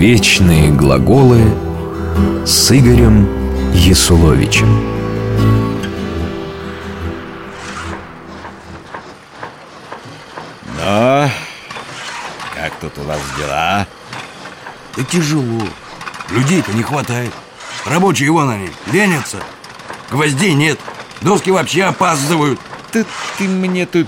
Вечные глаголы с Игорем Есуловичем. Ну, как тут у вас дела? Да тяжело. Людей-то не хватает. Рабочие вон они, ленятся. Гвоздей нет. Доски вообще опаздывают. Ты, ты мне тут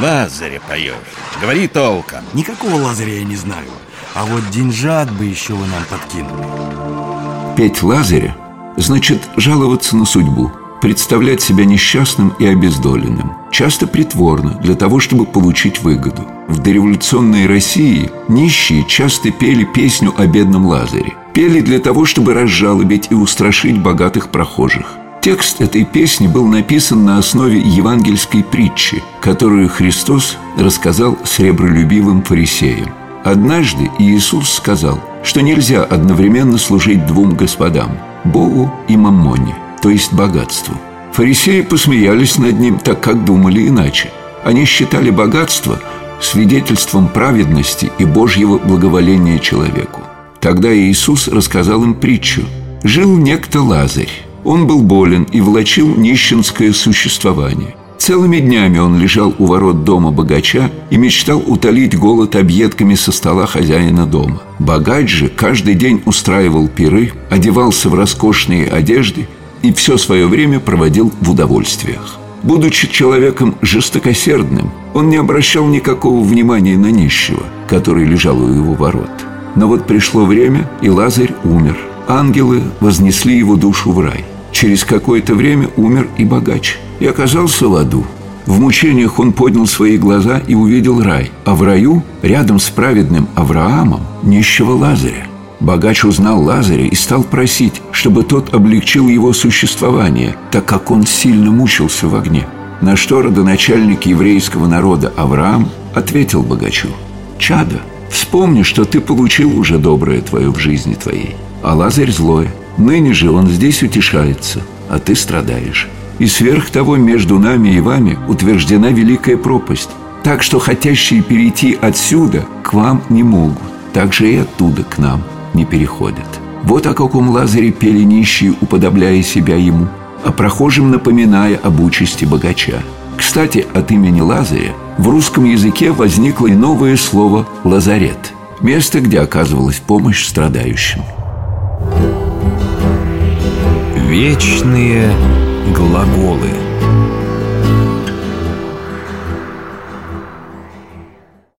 Лазаря поешь. Говори толком. Никакого Лазаря я не знаю. А вот деньжат бы еще вы нам подкинули Петь Лазаря значит жаловаться на судьбу Представлять себя несчастным и обездоленным Часто притворно, для того, чтобы получить выгоду В дореволюционной России нищие часто пели песню о бедном Лазаре Пели для того, чтобы разжалобить и устрашить богатых прохожих Текст этой песни был написан на основе евангельской притчи, которую Христос рассказал сребролюбивым фарисеям. Однажды Иисус сказал, что нельзя одновременно служить двум господам – Богу и Маммоне, то есть богатству. Фарисеи посмеялись над ним, так как думали иначе. Они считали богатство свидетельством праведности и Божьего благоволения человеку. Тогда Иисус рассказал им притчу. Жил некто Лазарь. Он был болен и влачил нищенское существование. Целыми днями он лежал у ворот дома богача и мечтал утолить голод объедками со стола хозяина дома. Богач же каждый день устраивал пиры, одевался в роскошные одежды и все свое время проводил в удовольствиях. Будучи человеком жестокосердным, он не обращал никакого внимания на нищего, который лежал у его ворот. Но вот пришло время, и Лазарь умер. Ангелы вознесли его душу в рай. Через какое-то время умер и богач – и оказался в аду. В мучениях он поднял свои глаза и увидел рай, а в раю, рядом с праведным Авраамом, нищего Лазаря. Богач узнал Лазаря и стал просить, чтобы тот облегчил его существование, так как он сильно мучился в огне. На что родоначальник еврейского народа Авраам ответил богачу, «Чадо, вспомни, что ты получил уже доброе твое в жизни твоей, а Лазарь злое. Ныне же он здесь утешается, а ты страдаешь. И сверх того между нами и вами утверждена великая пропасть, так что хотящие перейти отсюда к вам не могут, так же и оттуда к нам не переходят. Вот о каком Лазаре пели нищие, уподобляя себя ему, а прохожим напоминая об участи богача. Кстати, от имени Лазаря в русском языке возникло и новое слово «лазарет» – место, где оказывалась помощь страдающим. Вечные глаголы –